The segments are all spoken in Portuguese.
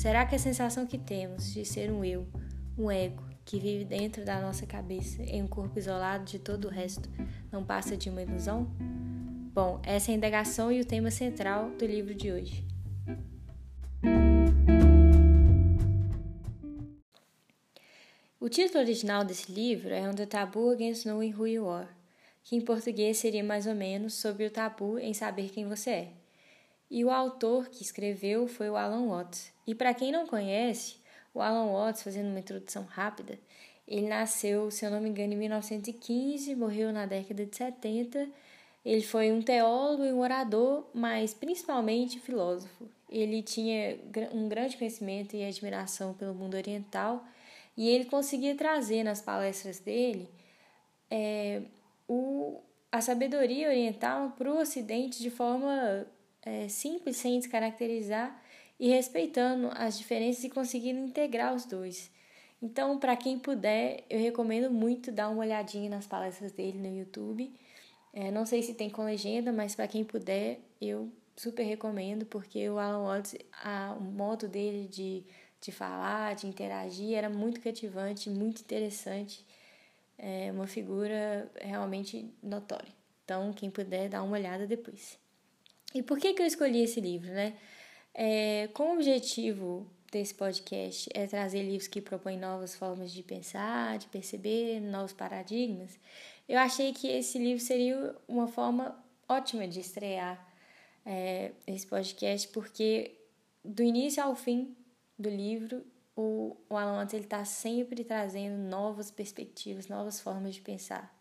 Será que a sensação que temos de ser um eu, um ego, que vive dentro da nossa cabeça em um corpo isolado de todo o resto, não passa de uma ilusão? Bom, essa é a indagação e o tema central do livro de hoje. O título original desse livro é On the Taboo Against Knowing Who You Are, que em português seria mais ou menos sobre o tabu em saber quem você é. E o autor que escreveu foi o Alan Watts. E para quem não conhece, o Alan Watts, fazendo uma introdução rápida, ele nasceu, se eu não me engano, em 1915, morreu na década de 70. Ele foi um teólogo e um orador, mas principalmente filósofo. Ele tinha um grande conhecimento e admiração pelo mundo oriental e ele conseguia trazer nas palestras dele é, o, a sabedoria oriental para o Ocidente de forma é, simples, sem descaracterizar e respeitando as diferenças e conseguindo integrar os dois. Então, para quem puder, eu recomendo muito dar uma olhadinha nas palestras dele no YouTube. É, não sei se tem com legenda, mas para quem puder, eu super recomendo, porque o Alan Watts, a, o modo dele de, de falar, de interagir, era muito cativante, muito interessante. É uma figura realmente notória. Então, quem puder, dá uma olhada depois. E por que, que eu escolhi esse livro, né? É, com o objetivo desse podcast é trazer livros que propõem novas formas de pensar, de perceber, novos paradigmas, eu achei que esse livro seria uma forma ótima de estrear é, esse podcast, porque do início ao fim do livro, o, o Alan está sempre trazendo novas perspectivas, novas formas de pensar.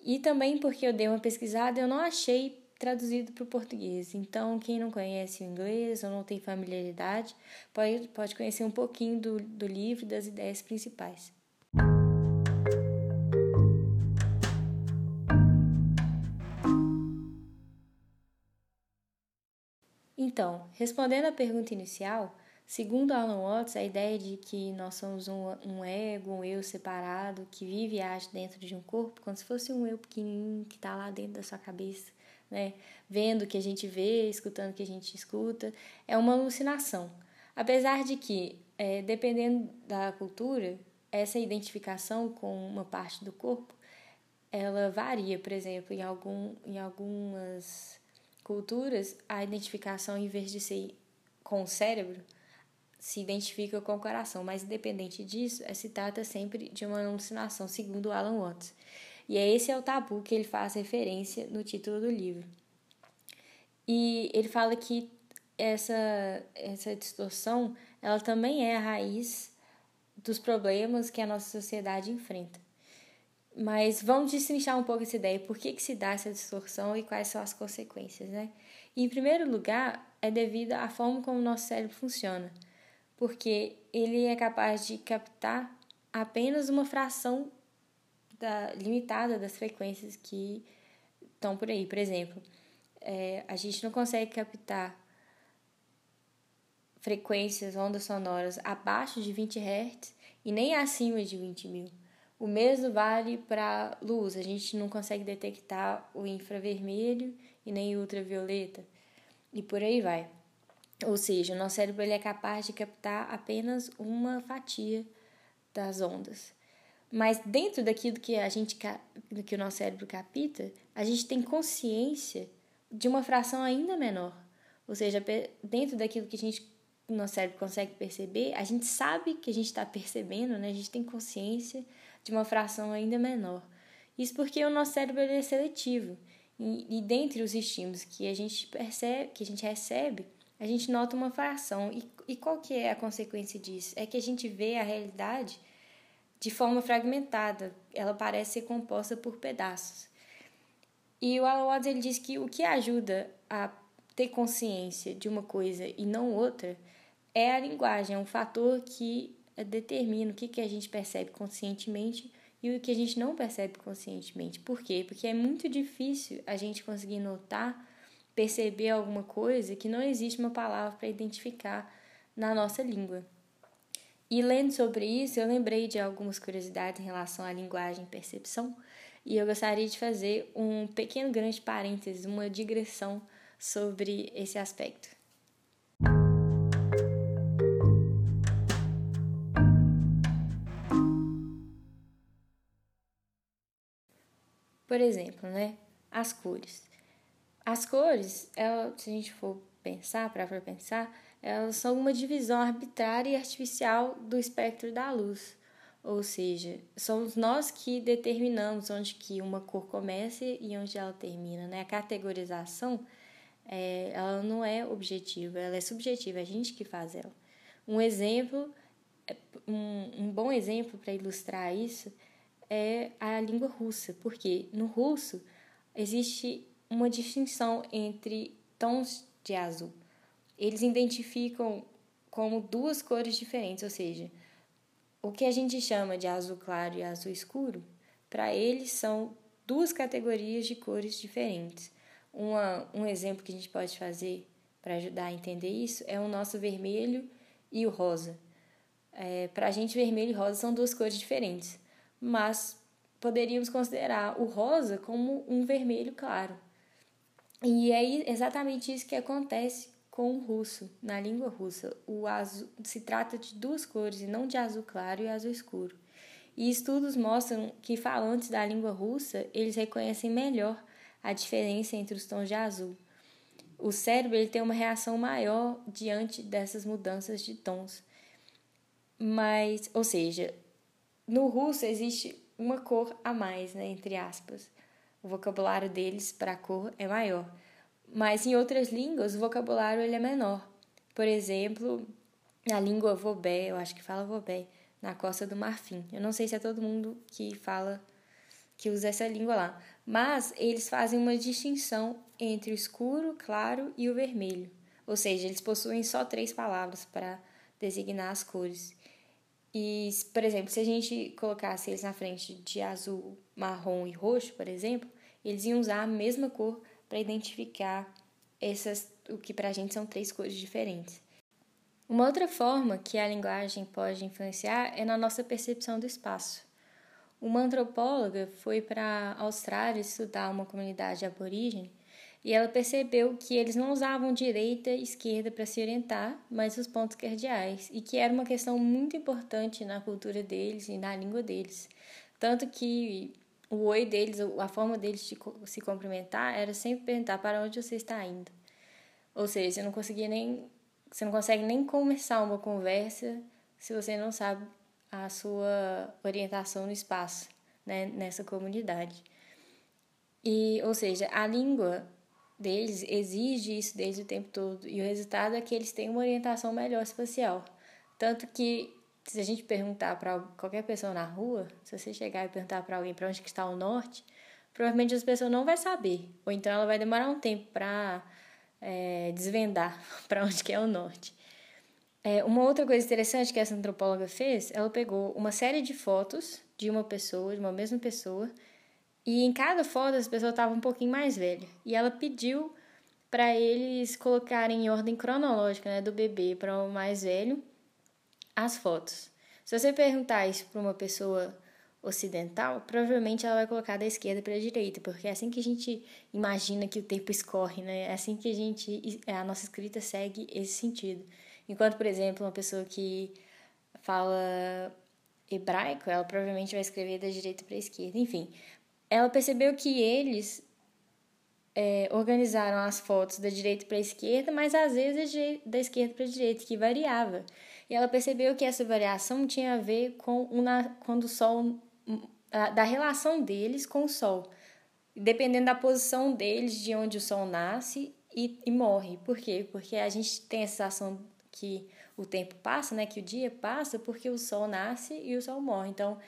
E também porque eu dei uma pesquisada, eu não achei traduzido para o português. Então, quem não conhece o inglês ou não tem familiaridade, pode, pode conhecer um pouquinho do, do livro e das ideias principais. Então, respondendo à pergunta inicial, segundo Alan Watts, a ideia de que nós somos um, um ego, um eu separado, que vive e age dentro de um corpo, como se fosse um eu pequenininho que está lá dentro da sua cabeça, né? Vendo o que a gente vê, escutando o que a gente escuta, é uma alucinação. Apesar de que, é, dependendo da cultura, essa identificação com uma parte do corpo, ela varia, por exemplo, em, algum, em algumas culturas, a identificação, em vez de ser com o cérebro, se identifica com o coração, mas independente disso, é, se trata sempre de uma alucinação, segundo Alan Watts. E é esse é o tabu que ele faz referência no título do livro. E ele fala que essa, essa distorção ela também é a raiz dos problemas que a nossa sociedade enfrenta. Mas vamos destrinchar um pouco essa ideia. Por que, que se dá essa distorção e quais são as consequências, né? Em primeiro lugar, é devido à forma como o nosso cérebro funciona. Porque ele é capaz de captar apenas uma fração da, limitada das frequências que estão por aí. Por exemplo, é, a gente não consegue captar frequências, ondas sonoras abaixo de 20 Hz e nem acima de 20 mil. O mesmo vale para luz, a gente não consegue detectar o infravermelho e nem o ultravioleta e por aí vai. Ou seja, o nosso cérebro ele é capaz de captar apenas uma fatia das ondas. Mas dentro daquilo que a gente que o nosso cérebro capta, a gente tem consciência de uma fração ainda menor. Ou seja, dentro daquilo que a gente o nosso cérebro consegue perceber, a gente sabe que a gente está percebendo, né? A gente tem consciência de uma fração ainda menor. Isso porque o nosso cérebro é seletivo. E, e dentre os estímulos que a gente percebe, que a gente recebe, a gente nota uma fração. E, e qual que é a consequência disso? É que a gente vê a realidade de forma fragmentada, ela parece ser composta por pedaços. E o Alan Watts ele diz que o que ajuda a ter consciência de uma coisa e não outra é a linguagem, é um fator que determina o que, que a gente percebe conscientemente e o que a gente não percebe conscientemente. Por quê? Porque é muito difícil a gente conseguir notar, perceber alguma coisa que não existe uma palavra para identificar na nossa língua. E lendo sobre isso, eu lembrei de algumas curiosidades em relação à linguagem e percepção, e eu gostaria de fazer um pequeno grande parênteses, uma digressão sobre esse aspecto. Por exemplo, né? As cores. As cores, ela, se a gente for pensar, para for pensar, elas são uma divisão arbitrária e artificial do espectro da luz. Ou seja, somos nós que determinamos onde que uma cor começa e onde ela termina. Né? A categorização é, ela não é objetiva, ela é subjetiva, é a gente que faz ela. Um exemplo, é, um, um bom exemplo para ilustrar isso é a língua russa, porque no russo existe uma distinção entre tons de azul. Eles identificam como duas cores diferentes, ou seja, o que a gente chama de azul claro e azul escuro, para eles são duas categorias de cores diferentes. Uma, um exemplo que a gente pode fazer para ajudar a entender isso é o nosso vermelho e o rosa. É, para a gente, vermelho e rosa são duas cores diferentes, mas poderíamos considerar o rosa como um vermelho claro. E é exatamente isso que acontece com o russo, na língua russa. O azul se trata de duas cores e não de azul claro e azul escuro. E estudos mostram que falantes da língua russa, eles reconhecem melhor a diferença entre os tons de azul. O cérebro ele tem uma reação maior diante dessas mudanças de tons. Mas, ou seja, no russo existe uma cor a mais, né, entre aspas. O vocabulário deles para cor é maior. Mas em outras línguas, o vocabulário ele é menor. Por exemplo, na língua Vobé, eu acho que fala Vobé, na Costa do Marfim. Eu não sei se é todo mundo que fala, que usa essa língua lá. Mas eles fazem uma distinção entre o escuro, claro e o vermelho. Ou seja, eles possuem só três palavras para designar as cores. E, por exemplo, se a gente colocasse eles na frente de azul, marrom e roxo, por exemplo, eles iam usar a mesma cor para identificar essas, o que para a gente são três cores diferentes. Uma outra forma que a linguagem pode influenciar é na nossa percepção do espaço. Uma antropóloga foi para a Austrália estudar uma comunidade aborígene e ela percebeu que eles não usavam direita e esquerda para se orientar, mas os pontos cardeais, e que era uma questão muito importante na cultura deles e na língua deles. Tanto que o oi deles, a forma deles de se cumprimentar era sempre perguntar para onde você está indo. Ou seja, você não conseguia nem você não consegue nem começar uma conversa se você não sabe a sua orientação no espaço, né, nessa comunidade. E, ou seja, a língua deles exige isso desde o tempo todo e o resultado é que eles têm uma orientação melhor espacial. Tanto que se a gente perguntar para qualquer pessoa na rua, se você chegar e perguntar para alguém para onde que está o norte, provavelmente essa pessoa não vai saber, ou então ela vai demorar um tempo para é, desvendar para onde que é o norte. É, uma outra coisa interessante que essa antropóloga fez, ela pegou uma série de fotos de uma pessoa, de uma mesma pessoa, e em cada foto essa pessoa estava um pouquinho mais velha. E ela pediu para eles colocarem em ordem cronológica, né, do bebê para o mais velho, as fotos. Se você perguntar isso para uma pessoa ocidental, provavelmente ela vai colocar da esquerda para a direita, porque é assim que a gente imagina que o tempo escorre, né? É assim que a gente a nossa escrita segue esse sentido. Enquanto, por exemplo, uma pessoa que fala hebraico, ela provavelmente vai escrever da direita para a esquerda. Enfim, ela percebeu que eles é, organizaram as fotos da direita para a esquerda, mas às vezes da esquerda para a direita, que variava. E ela percebeu que essa variação tinha a ver com uma, quando o Sol, da relação deles com o Sol, dependendo da posição deles, de onde o Sol nasce e, e morre. Por quê? Porque a gente tem a sensação que o tempo passa, né? Que o dia passa porque o Sol nasce e o Sol morre. Então,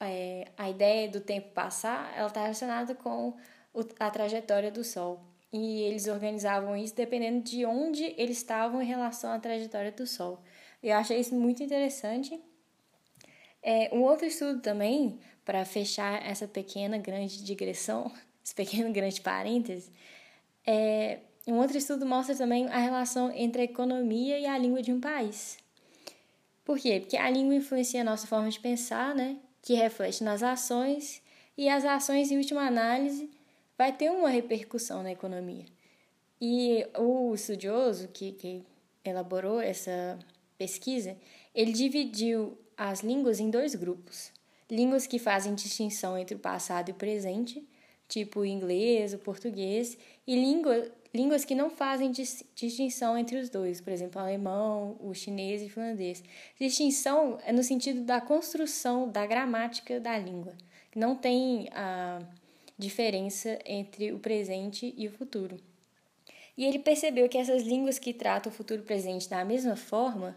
é, a ideia do tempo passar, ela está relacionada com a trajetória do Sol. E eles organizavam isso dependendo de onde eles estavam em relação à trajetória do Sol. Eu achei isso muito interessante. É, um outro estudo também, para fechar essa pequena grande digressão, esse pequeno grande parêntese, é, um outro estudo mostra também a relação entre a economia e a língua de um país. Por quê? Porque a língua influencia a nossa forma de pensar, né? que reflete nas ações, e as ações, em última análise, vai ter uma repercussão na economia. E o estudioso que, que elaborou essa pesquisa, ele dividiu as línguas em dois grupos. Línguas que fazem distinção entre o passado e o presente, tipo o inglês, o português, e língua, línguas que não fazem distinção entre os dois, por exemplo, o alemão, o chinês e o finlandês. Distinção é no sentido da construção da gramática da língua, não tem a diferença entre o presente e o futuro. E ele percebeu que essas línguas que tratam o futuro presente da mesma forma,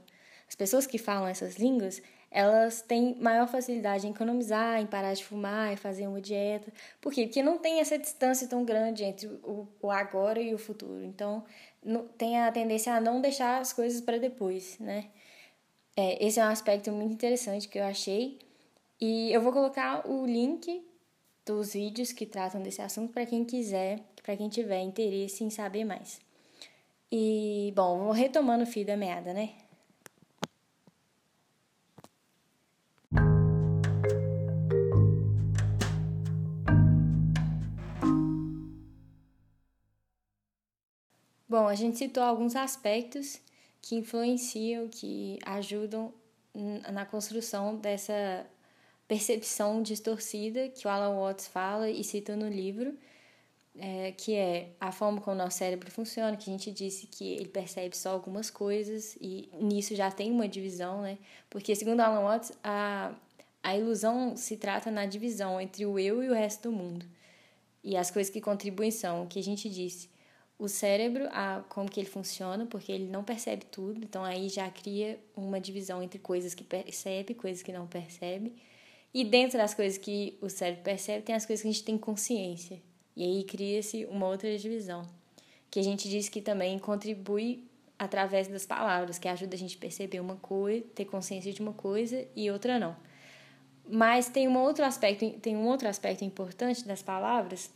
as pessoas que falam essas línguas, elas têm maior facilidade em economizar, em parar de fumar, em fazer uma dieta. Por quê? Porque não tem essa distância tão grande entre o, o agora e o futuro. Então, não, tem a tendência a não deixar as coisas para depois, né? É, esse é um aspecto muito interessante que eu achei. E eu vou colocar o link dos vídeos que tratam desse assunto para quem quiser, para quem tiver interesse em saber mais. E, bom, retomando o fio da meada, né? Bom, a gente citou alguns aspectos que influenciam, que ajudam na construção dessa percepção distorcida que o Alan Watts fala e cita no livro, é, que é a forma como o nosso cérebro funciona, que a gente disse que ele percebe só algumas coisas e nisso já tem uma divisão, né? Porque, segundo Alan Watts, a, a ilusão se trata na divisão entre o eu e o resto do mundo. E as coisas que contribuem são o que a gente disse, o cérebro, a, como que ele funciona, porque ele não percebe tudo, então aí já cria uma divisão entre coisas que percebe coisas que não percebe. E dentro das coisas que o cérebro percebe, tem as coisas que a gente tem consciência. E aí cria-se uma outra divisão, que a gente diz que também contribui através das palavras, que ajuda a gente a perceber uma coisa, ter consciência de uma coisa e outra não. Mas tem um outro aspecto, tem um outro aspecto importante das palavras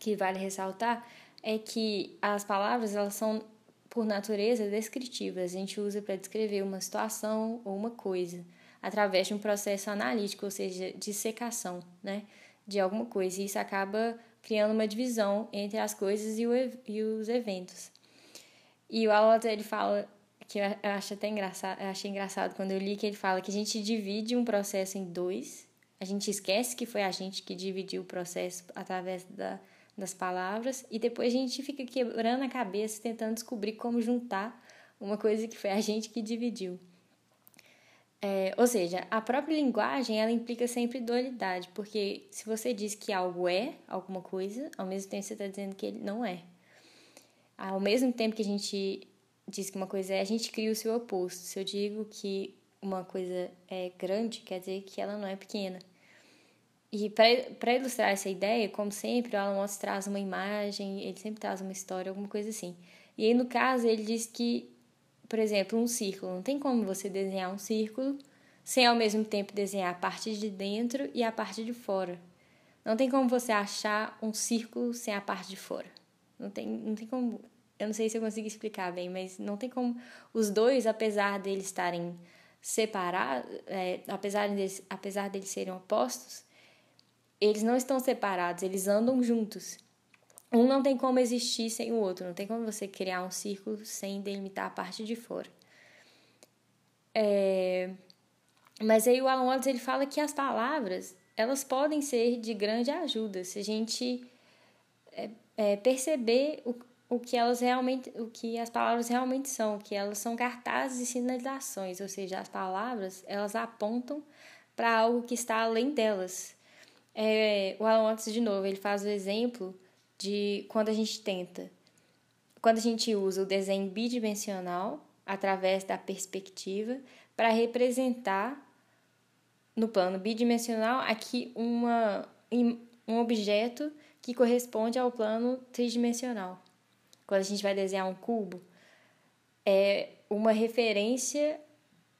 que vale ressaltar, é que as palavras elas são por natureza descritivas. A gente usa para descrever uma situação ou uma coisa através de um processo analítico, ou seja, de secação, né, de alguma coisa. E isso acaba criando uma divisão entre as coisas e, o, e os eventos. E o Alan ele fala que eu acho até engraçado, achei engraçado quando eu li que ele fala que a gente divide um processo em dois. A gente esquece que foi a gente que dividiu o processo através da das palavras e depois a gente fica quebrando a cabeça tentando descobrir como juntar uma coisa que foi a gente que dividiu. É, ou seja, a própria linguagem ela implica sempre dualidade, porque se você diz que algo é alguma coisa, ao mesmo tempo você está dizendo que ele não é. Ao mesmo tempo que a gente diz que uma coisa é, a gente cria o seu oposto. Se eu digo que uma coisa é grande, quer dizer que ela não é pequena. E para ilustrar essa ideia, como sempre, o Alan Watts traz uma imagem, ele sempre traz uma história, alguma coisa assim. E aí, no caso, ele diz que, por exemplo, um círculo. Não tem como você desenhar um círculo sem ao mesmo tempo desenhar a parte de dentro e a parte de fora. Não tem como você achar um círculo sem a parte de fora. Não tem, não tem como. Eu não sei se eu consigo explicar bem, mas não tem como. Os dois, apesar deles estarem separados, é, apesar, deles, apesar deles serem opostos, eles não estão separados, eles andam juntos. Um não tem como existir sem o outro, não tem como você criar um círculo sem delimitar a parte de fora. É... Mas aí o Alan Watts ele fala que as palavras elas podem ser de grande ajuda se a gente é, é, perceber o, o que elas realmente, o que as palavras realmente são, que elas são cartazes e sinalizações, ou seja, as palavras elas apontam para algo que está além delas. É, o Alan Watts, de novo, ele faz o exemplo de quando a gente tenta, quando a gente usa o desenho bidimensional através da perspectiva para representar no plano bidimensional aqui uma, um objeto que corresponde ao plano tridimensional. Quando a gente vai desenhar um cubo, é uma referência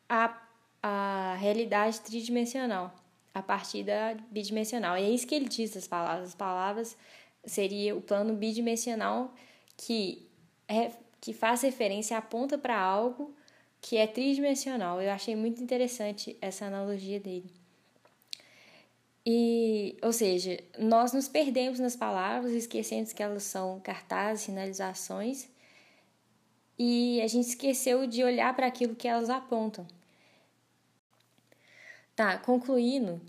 à, à realidade tridimensional a partir da bidimensional. E é isso que ele diz das palavras. As palavras seria o plano bidimensional que, é, que faz referência, aponta para algo que é tridimensional. Eu achei muito interessante essa analogia dele. E, ou seja, nós nos perdemos nas palavras, esquecendo que elas são cartazes, sinalizações, e a gente esqueceu de olhar para aquilo que elas apontam. Tá, concluindo,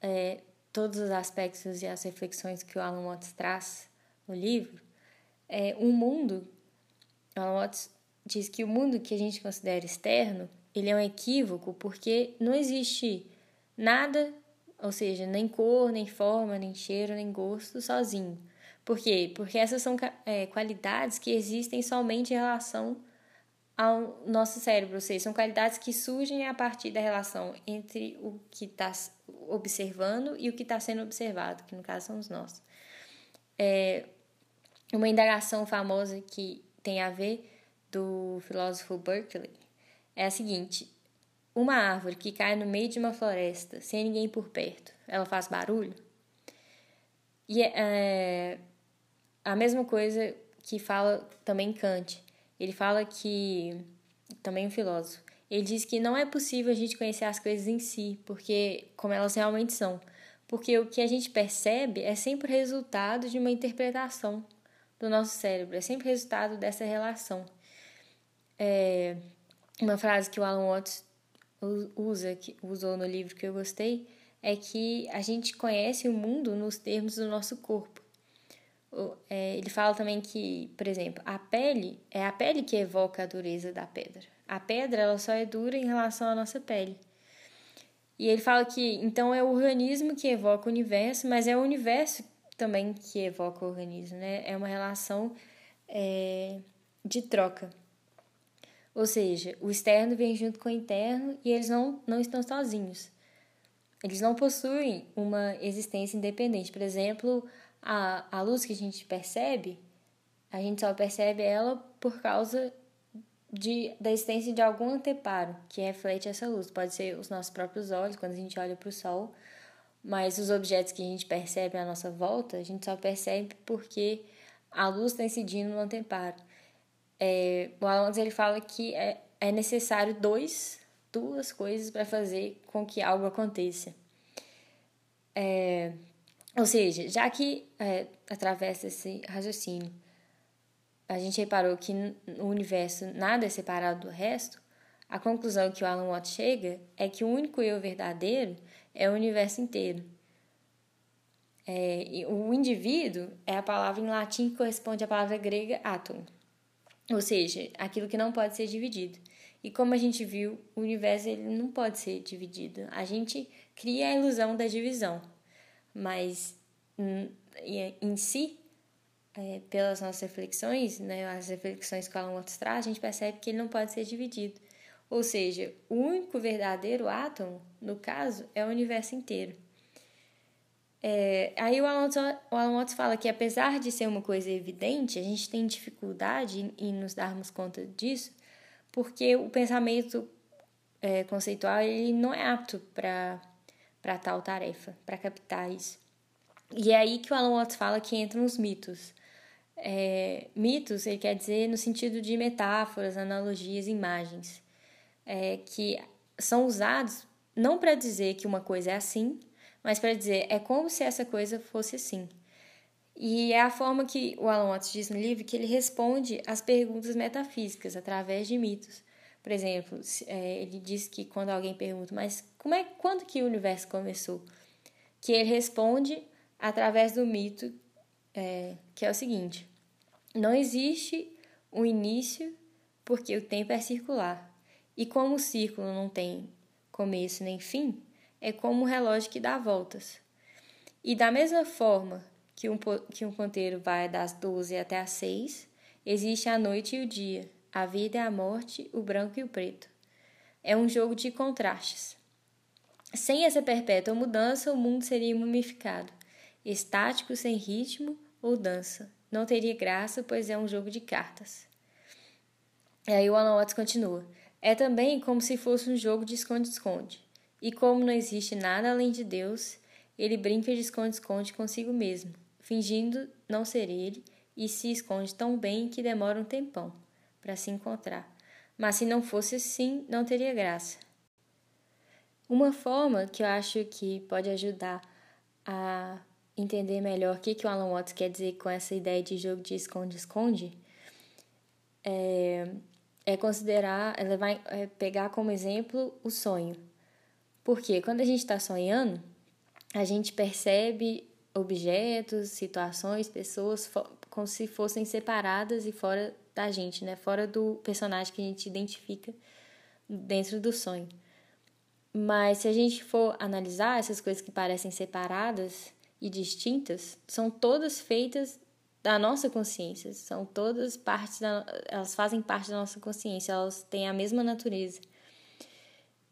é, todos os aspectos e as reflexões que o Alan Watts traz no livro, é o mundo, o Alan Watts diz que o mundo que a gente considera externo, ele é um equívoco porque não existe nada, ou seja, nem cor, nem forma, nem cheiro, nem gosto sozinho. Por quê? Porque essas são é, qualidades que existem somente em relação ao nosso cérebro, ou seja, são qualidades que surgem a partir da relação entre o que está observando e o que está sendo observado, que no caso somos nós. É uma indagação famosa que tem a ver do filósofo Berkeley é a seguinte: uma árvore que cai no meio de uma floresta sem ninguém por perto, ela faz barulho? E é, é a mesma coisa que fala também Kant ele fala que, também um filósofo, ele diz que não é possível a gente conhecer as coisas em si, porque como elas realmente são. Porque o que a gente percebe é sempre resultado de uma interpretação do nosso cérebro, é sempre resultado dessa relação. É, uma frase que o Alan Watts usa, que usou no livro que eu gostei, é que a gente conhece o mundo nos termos do nosso corpo é, ele fala também que, por exemplo, a pele é a pele que evoca a dureza da pedra. A pedra ela só é dura em relação à nossa pele. E ele fala que então é o organismo que evoca o universo, mas é o universo também que evoca o organismo, né? É uma relação é, de troca. Ou seja, o externo vem junto com o interno e eles não, não estão sozinhos. Eles não possuem uma existência independente. Por exemplo, a, a luz que a gente percebe, a gente só percebe ela por causa de, da existência de algum anteparo que reflete essa luz. Pode ser os nossos próprios olhos, quando a gente olha para o sol, mas os objetos que a gente percebe à nossa volta, a gente só percebe porque a luz está incidindo no anteparo. É, o Alonso ele fala que é, é necessário dois, duas coisas para fazer com que algo aconteça. É, ou seja, já que é, através desse raciocínio a gente reparou que no universo nada é separado do resto, a conclusão que o Alan Watts chega é que o único eu verdadeiro é o universo inteiro. É, o indivíduo é a palavra em latim que corresponde à palavra grega átomo, ou seja, aquilo que não pode ser dividido. E como a gente viu, o universo ele não pode ser dividido. A gente cria a ilusão da divisão mas hum, em si, é, pelas nossas reflexões, né, as reflexões que o Alan Watts traz, a gente percebe que ele não pode ser dividido. Ou seja, o único verdadeiro átomo, no caso, é o universo inteiro. É, aí o Alan, Watts, o Alan Watts fala que apesar de ser uma coisa evidente, a gente tem dificuldade em, em nos darmos conta disso, porque o pensamento é, conceitual ele não é apto para para tal tarefa, para captar isso. E é aí que o Alan Watts fala que entram os mitos. É, mitos, ele quer dizer no sentido de metáforas, analogias, imagens, é, que são usados não para dizer que uma coisa é assim, mas para dizer é como se essa coisa fosse assim. E é a forma que o Alan Watts diz no livro que ele responde às perguntas metafísicas através de mitos. Por exemplo, é, ele diz que quando alguém pergunta, mas como é, quando que o universo começou? Que ele responde através do mito, é, que é o seguinte: não existe um início porque o tempo é circular. E como o círculo não tem começo nem fim, é como um relógio que dá voltas. E da mesma forma que um, que um ponteiro vai das 12 até as 6, existe a noite e o dia, a vida e a morte, o branco e o preto. É um jogo de contrastes. Sem essa perpétua mudança, o mundo seria mumificado, estático, sem ritmo ou dança. Não teria graça, pois é um jogo de cartas. E aí o Alan Watts continua. É também como se fosse um jogo de esconde-esconde. E como não existe nada além de Deus, ele brinca de esconde-esconde consigo mesmo, fingindo não ser ele, e se esconde tão bem que demora um tempão para se encontrar. Mas se não fosse assim, não teria graça. Uma forma que eu acho que pode ajudar a entender melhor o que, que o Alan Watts quer dizer com essa ideia de jogo de esconde-esconde é, é, considerar, ela vai é, pegar como exemplo o sonho. Porque quando a gente está sonhando, a gente percebe objetos, situações, pessoas como se fossem separadas e fora da gente, né? Fora do personagem que a gente identifica dentro do sonho. Mas se a gente for analisar essas coisas que parecem separadas e distintas, são todas feitas da nossa consciência, são todas partes da, elas fazem parte da nossa consciência, elas têm a mesma natureza.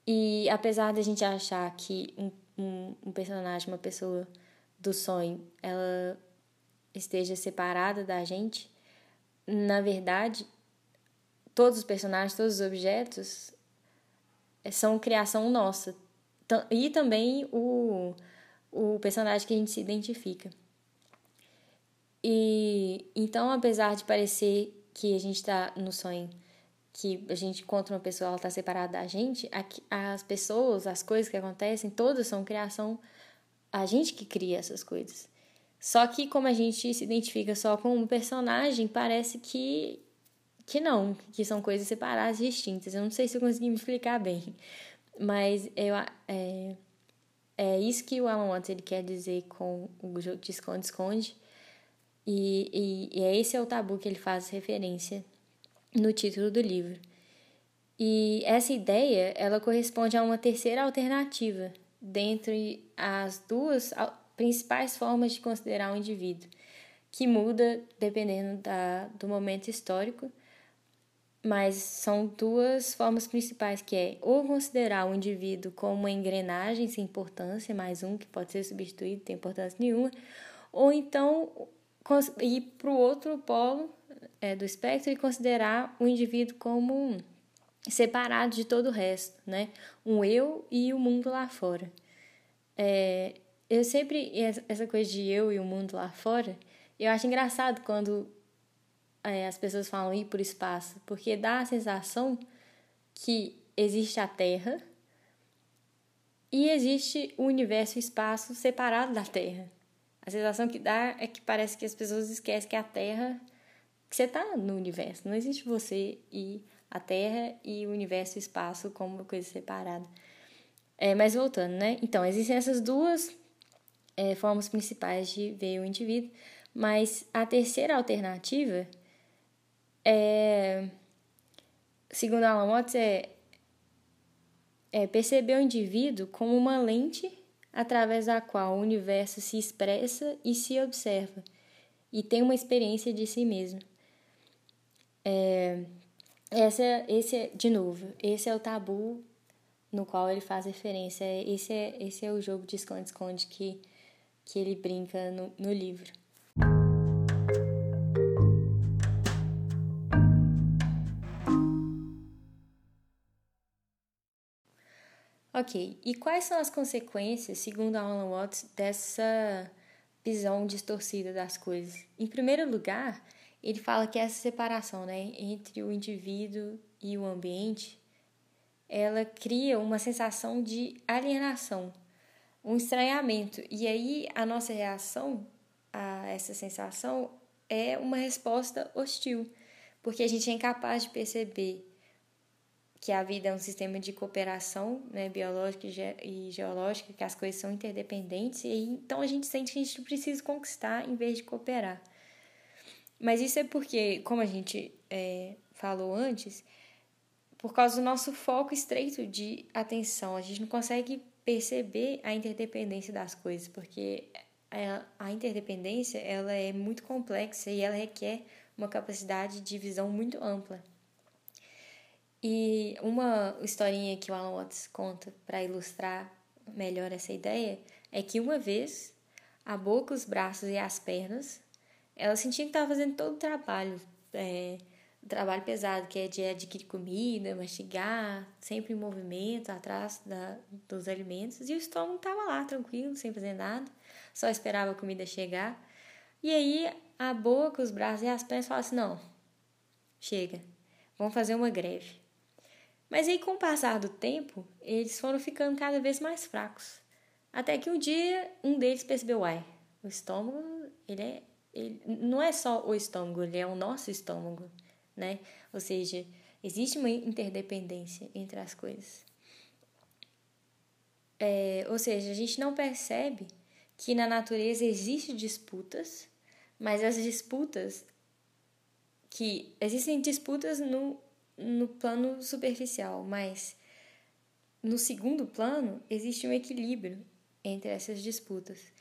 E apesar da gente achar que um, um, um personagem, uma pessoa do sonho, ela esteja separada da gente, na verdade, todos os personagens, todos os objetos é, são criação nossa. E também o, o personagem que a gente se identifica. E então, apesar de parecer que a gente está no sonho, que a gente encontra uma pessoa, ela está separada da gente, as pessoas, as coisas que acontecem, todas são criação, a gente que cria essas coisas. Só que como a gente se identifica só com um personagem, parece que que não, que são coisas separadas e distintas. Eu não sei se eu consegui me explicar bem, mas eu, é, é isso que o Alan Watts ele quer dizer com o jogo de esconde-esconde, e, e, e é esse é o tabu que ele faz referência no título do livro. E essa ideia, ela corresponde a uma terceira alternativa dentre as duas principais formas de considerar o um indivíduo, que muda dependendo da, do momento histórico mas são duas formas principais, que é ou considerar o indivíduo como uma engrenagem sem importância, mais um que pode ser substituído, tem importância nenhuma, ou então ir para o outro polo é, do espectro e considerar o indivíduo como separado de todo o resto, né? Um eu e o mundo lá fora. É, eu sempre, essa coisa de eu e o mundo lá fora, eu acho engraçado quando é, as pessoas falam ir por espaço, porque dá a sensação que existe a Terra e existe o universo e o espaço separado da Terra. A sensação que dá é que parece que as pessoas esquecem que a Terra, que você está no universo, não existe você e a Terra e o universo e o espaço como uma coisa separada. É, mas voltando, né? Então, existem essas duas é, formas principais de ver o indivíduo, mas a terceira alternativa é, segundo Alan Watts, é, é perceber o indivíduo como uma lente através da qual o universo se expressa e se observa, e tem uma experiência de si mesmo. É, essa, esse é, de novo, esse é o tabu no qual ele faz referência. Esse é, esse é o jogo de esconde-esconde que, que ele brinca no, no livro. Ok, e quais são as consequências, segundo Alan Watts, dessa visão distorcida das coisas? Em primeiro lugar, ele fala que essa separação né, entre o indivíduo e o ambiente, ela cria uma sensação de alienação, um estranhamento. E aí a nossa reação a essa sensação é uma resposta hostil, porque a gente é incapaz de perceber que a vida é um sistema de cooperação né, biológica e geológica, que as coisas são interdependentes, e então a gente sente que a gente precisa conquistar em vez de cooperar. Mas isso é porque, como a gente é, falou antes, por causa do nosso foco estreito de atenção, a gente não consegue perceber a interdependência das coisas, porque a, interdependência ela é muito complexa e ela requer uma capacidade de visão muito ampla. E uma historinha que o Alan Watts conta para ilustrar melhor essa ideia é que uma vez a boca, os braços e as pernas, ela sentia que estava fazendo todo o trabalho, é, trabalho pesado, que é de adquirir comida, mastigar, sempre em movimento, atrás da, dos alimentos, e o estômago estava lá, tranquilo, sem fazer nada, só esperava a comida chegar. E aí a boca, os braços e as pernas falavam assim: não, chega, vamos fazer uma greve. Mas aí, com o passar do tempo, eles foram ficando cada vez mais fracos. Até que um dia um deles percebeu, uai, o estômago, ele é. Ele, não é só o estômago, ele é o nosso estômago, né? Ou seja, existe uma interdependência entre as coisas. é, ou seja, a gente não percebe que na natureza existem disputas, mas as disputas que existem disputas no, no plano superficial, mas no segundo plano existe um equilíbrio entre essas disputas.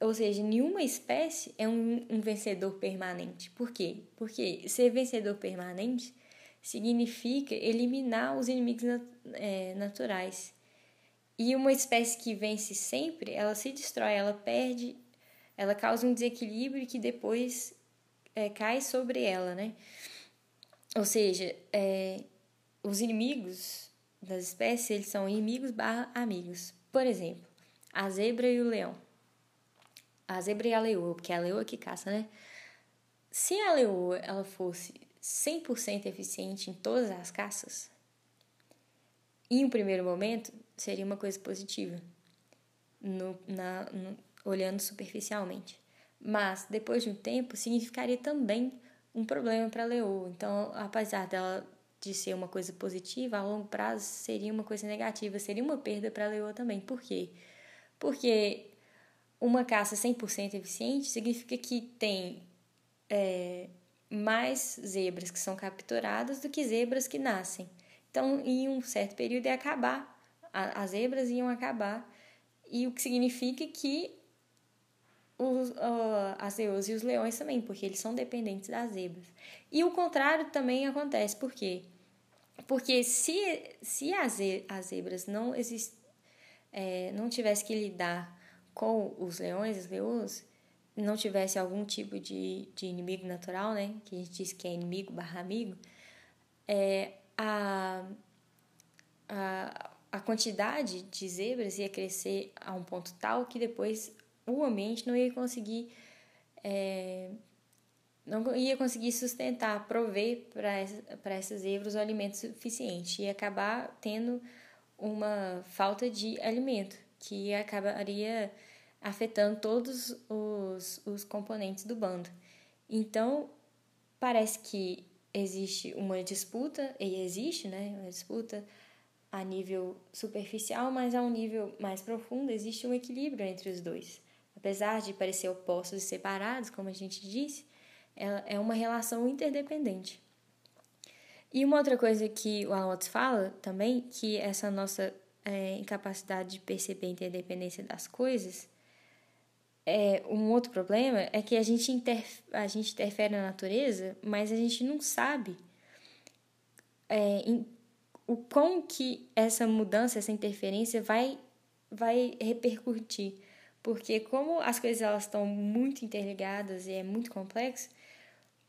Ou seja, nenhuma espécie é um, um vencedor permanente. Por quê? Porque ser vencedor permanente significa eliminar os inimigos nat é, naturais. E uma espécie que vence sempre, ela se destrói, ela perde, ela causa um desequilíbrio que depois é, cai sobre ela, né? Ou seja, é, os inimigos das espécies, eles são inimigos barra amigos. Por exemplo, a zebra e o leão. A zebra e a leoa, porque é a leoa que caça, né? Se a leoa ela fosse 100% eficiente em todas as caças, em um primeiro momento, seria uma coisa positiva, no, na, no, olhando superficialmente. Mas, depois de um tempo, significaria também um problema para a leoa. Então, apesar dela de ser uma coisa positiva, a longo prazo seria uma coisa negativa, seria uma perda para a leoa também. Por quê? Porque uma caça 100% eficiente significa que tem é, mais zebras que são capturadas do que zebras que nascem. Então, em um certo período, ia acabar, as zebras iam acabar, e o que significa que os, uh, as leões e os leões também, porque eles são dependentes das zebras. E o contrário também acontece, por quê? Porque se, se as, as zebras não, exist, é, não tivesse que lidar com os leões, as leoas, não tivesse algum tipo de, de inimigo natural, né? Que a gente diz que é inimigo barra amigo, é, a, a, a quantidade de zebras ia crescer a um ponto tal que depois o ambiente não ia conseguir é, não ia conseguir sustentar, prover para essas zebras o alimento suficiente e acabar tendo uma falta de alimento que acabaria afetando todos os, os componentes do bando. Então, parece que existe uma disputa, e existe né, uma disputa a nível superficial, mas a um nível mais profundo existe um equilíbrio entre os dois. Apesar de parecer opostos e separados, como a gente disse, é uma relação interdependente. E uma outra coisa que o Alan fala também, que essa nossa é, incapacidade de perceber a interdependência das coisas, é, um outro problema é que a gente, interf a gente interfere na natureza, mas a gente não sabe é, em, o quão que essa mudança, essa interferência vai, vai repercutir porque como as coisas elas estão muito interligadas e é muito complexo,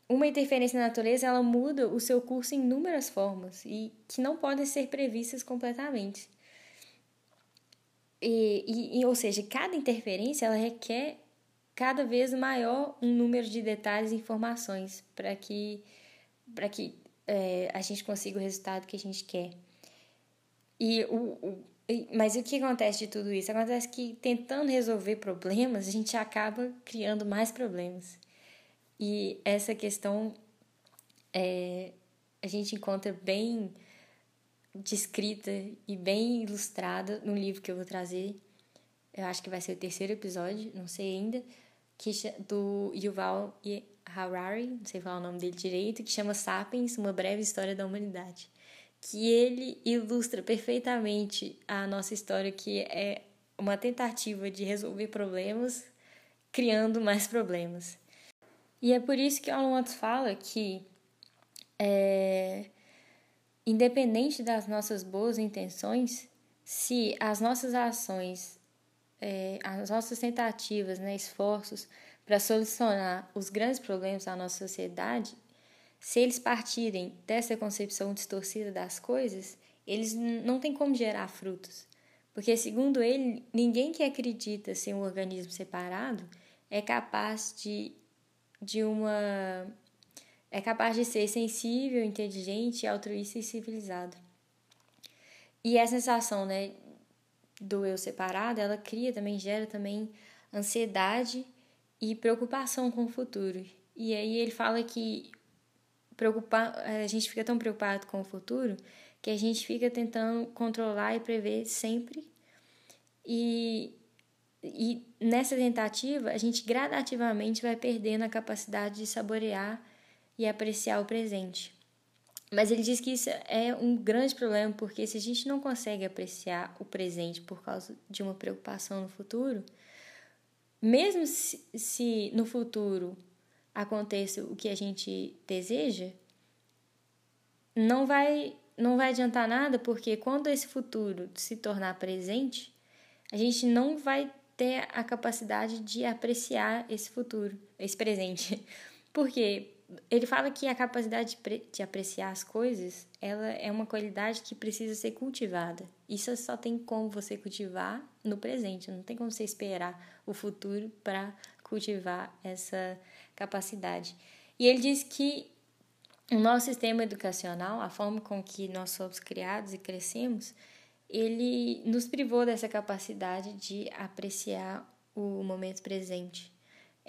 uma interferência na natureza ela muda o seu curso em inúmeras formas e que não podem ser previstas completamente. E, e, ou seja, cada interferência ela requer cada vez maior um número de detalhes e informações para que, para que é, a gente consiga o resultado que a gente quer. E o, o, mas o que acontece de tudo isso? Acontece que tentando resolver problemas, a gente acaba criando mais problemas. E essa questão é, a gente encontra bem descrita e bem ilustrada no livro que eu vou trazer. Eu acho que vai ser o terceiro episódio, não sei ainda, que do Yuval Harari, não sei falar o nome dele direito, que chama Sapiens, uma breve história da humanidade que ele ilustra perfeitamente a nossa história, que é uma tentativa de resolver problemas criando mais problemas. E é por isso que Alan Watts fala que, é, independente das nossas boas intenções, se as nossas ações, é, as nossas tentativas, né, esforços para solucionar os grandes problemas da nossa sociedade, se eles partirem dessa concepção distorcida das coisas, eles não têm como gerar frutos. Porque, segundo ele, ninguém que acredita ser um organismo separado é capaz de, de uma. É capaz de ser sensível, inteligente, altruísta e civilizado. E essa sensação, né, do eu separado, ela cria também, gera também ansiedade e preocupação com o futuro. E aí ele fala que preocupar, a gente fica tão preocupado com o futuro que a gente fica tentando controlar e prever sempre E, e nessa tentativa, a gente gradativamente vai perdendo a capacidade de saborear e apreciar o presente. Mas ele diz que isso é um grande problema, porque se a gente não consegue apreciar o presente por causa de uma preocupação no futuro, mesmo se, se no futuro aconteça o que a gente deseja, não vai não vai adiantar nada, porque quando esse futuro se tornar presente, a gente não vai ter a capacidade de apreciar esse futuro, esse presente. Porque ele fala que a capacidade de apreciar as coisas, ela é uma qualidade que precisa ser cultivada. Isso só tem como você cultivar no presente, não tem como você esperar o futuro para cultivar essa capacidade. E ele diz que o nosso sistema educacional, a forma com que nós somos criados e crescemos, ele nos privou dessa capacidade de apreciar o momento presente.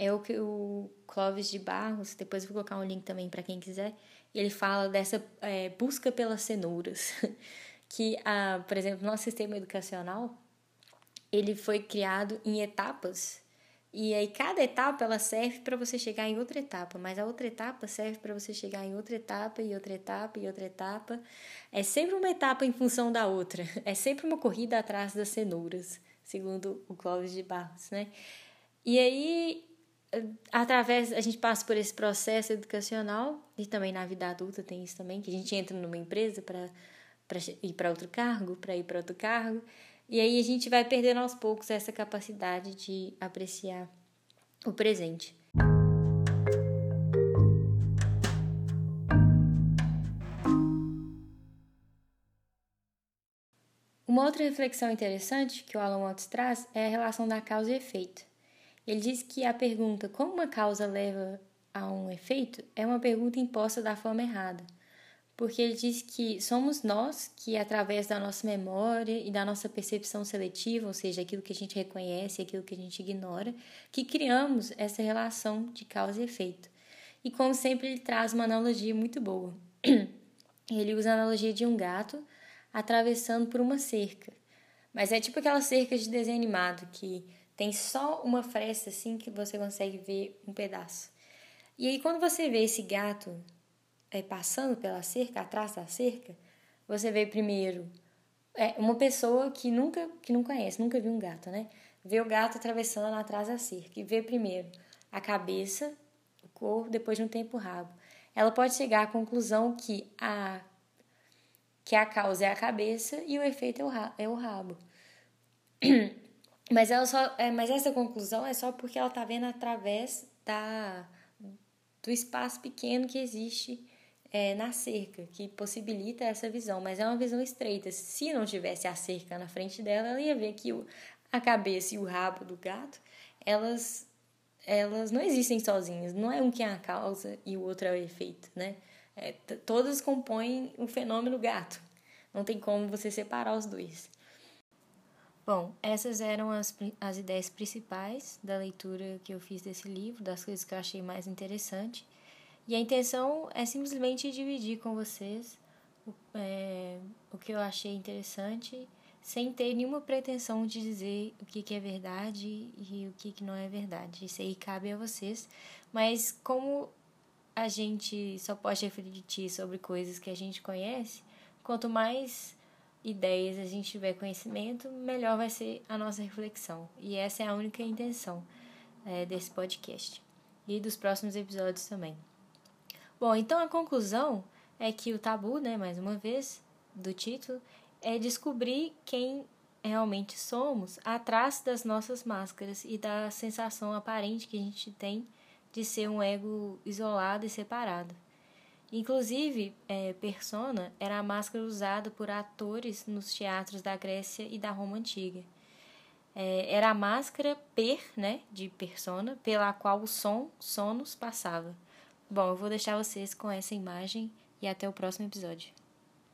É o que o Clóvis de Barros, depois vou colocar um link também para quem quiser, ele fala dessa é, busca pelas cenouras, que, a, por exemplo, nosso sistema educacional, ele foi criado em etapas e aí cada etapa ela serve para você chegar em outra etapa, mas a outra etapa serve para você chegar em outra etapa e outra etapa e outra etapa. É sempre uma etapa em função da outra. É sempre uma corrida atrás das cenouras, segundo o Clóvis de Barros, né? E aí através a gente passa por esse processo educacional e também na vida adulta tem isso também, que a gente entra numa empresa para ir para outro cargo, para ir para outro cargo. E aí a gente vai perdendo aos poucos essa capacidade de apreciar o presente. Uma outra reflexão interessante que o Alan Watts traz é a relação da causa e efeito. Ele diz que a pergunta como uma causa leva a um efeito é uma pergunta imposta da forma errada porque ele diz que somos nós que, através da nossa memória e da nossa percepção seletiva, ou seja, aquilo que a gente reconhece aquilo que a gente ignora, que criamos essa relação de causa e efeito. E como sempre, ele traz uma analogia muito boa. Ele usa a analogia de um gato atravessando por uma cerca. Mas é tipo aquela cerca de desenho animado que tem só uma fresta assim que você consegue ver um pedaço. E aí quando você vê esse gato é, passando pela cerca, atrás da cerca, você vê primeiro é, uma pessoa que nunca que não conhece, nunca viu um gato, né? Vê o gato atravessando atrás da cerca e vê primeiro a cabeça, o corpo, depois de um tempo o rabo. Ela pode chegar à conclusão que a que a causa é a cabeça e o efeito é o, é o rabo. Mas ela só, é, mas essa conclusão é só porque ela está vendo através da do espaço pequeno que existe é, na cerca, que possibilita essa visão, mas é uma visão estreita. Se não tivesse a cerca na frente dela, ela ia ver que o, a cabeça e o rabo do gato, elas, elas não existem sozinhas. Não é um que é a causa e o outro é o efeito, né? É, todas compõem o fenômeno gato. Não tem como você separar os dois. Bom, essas eram as, as ideias principais da leitura que eu fiz desse livro, das coisas que eu achei mais interessante. E a intenção é simplesmente dividir com vocês o, é, o que eu achei interessante, sem ter nenhuma pretensão de dizer o que, que é verdade e o que, que não é verdade. Isso aí cabe a vocês. Mas como a gente só pode refletir sobre coisas que a gente conhece, quanto mais ideias a gente tiver conhecimento, melhor vai ser a nossa reflexão. E essa é a única intenção é, desse podcast e dos próximos episódios também. Bom, então a conclusão é que o tabu, né, mais uma vez, do título, é descobrir quem realmente somos atrás das nossas máscaras e da sensação aparente que a gente tem de ser um ego isolado e separado. Inclusive, é, persona era a máscara usada por atores nos teatros da Grécia e da Roma Antiga. É, era a máscara per, né, de persona, pela qual o som, sonos, passava. Bom, eu vou deixar vocês com essa imagem e até o próximo episódio.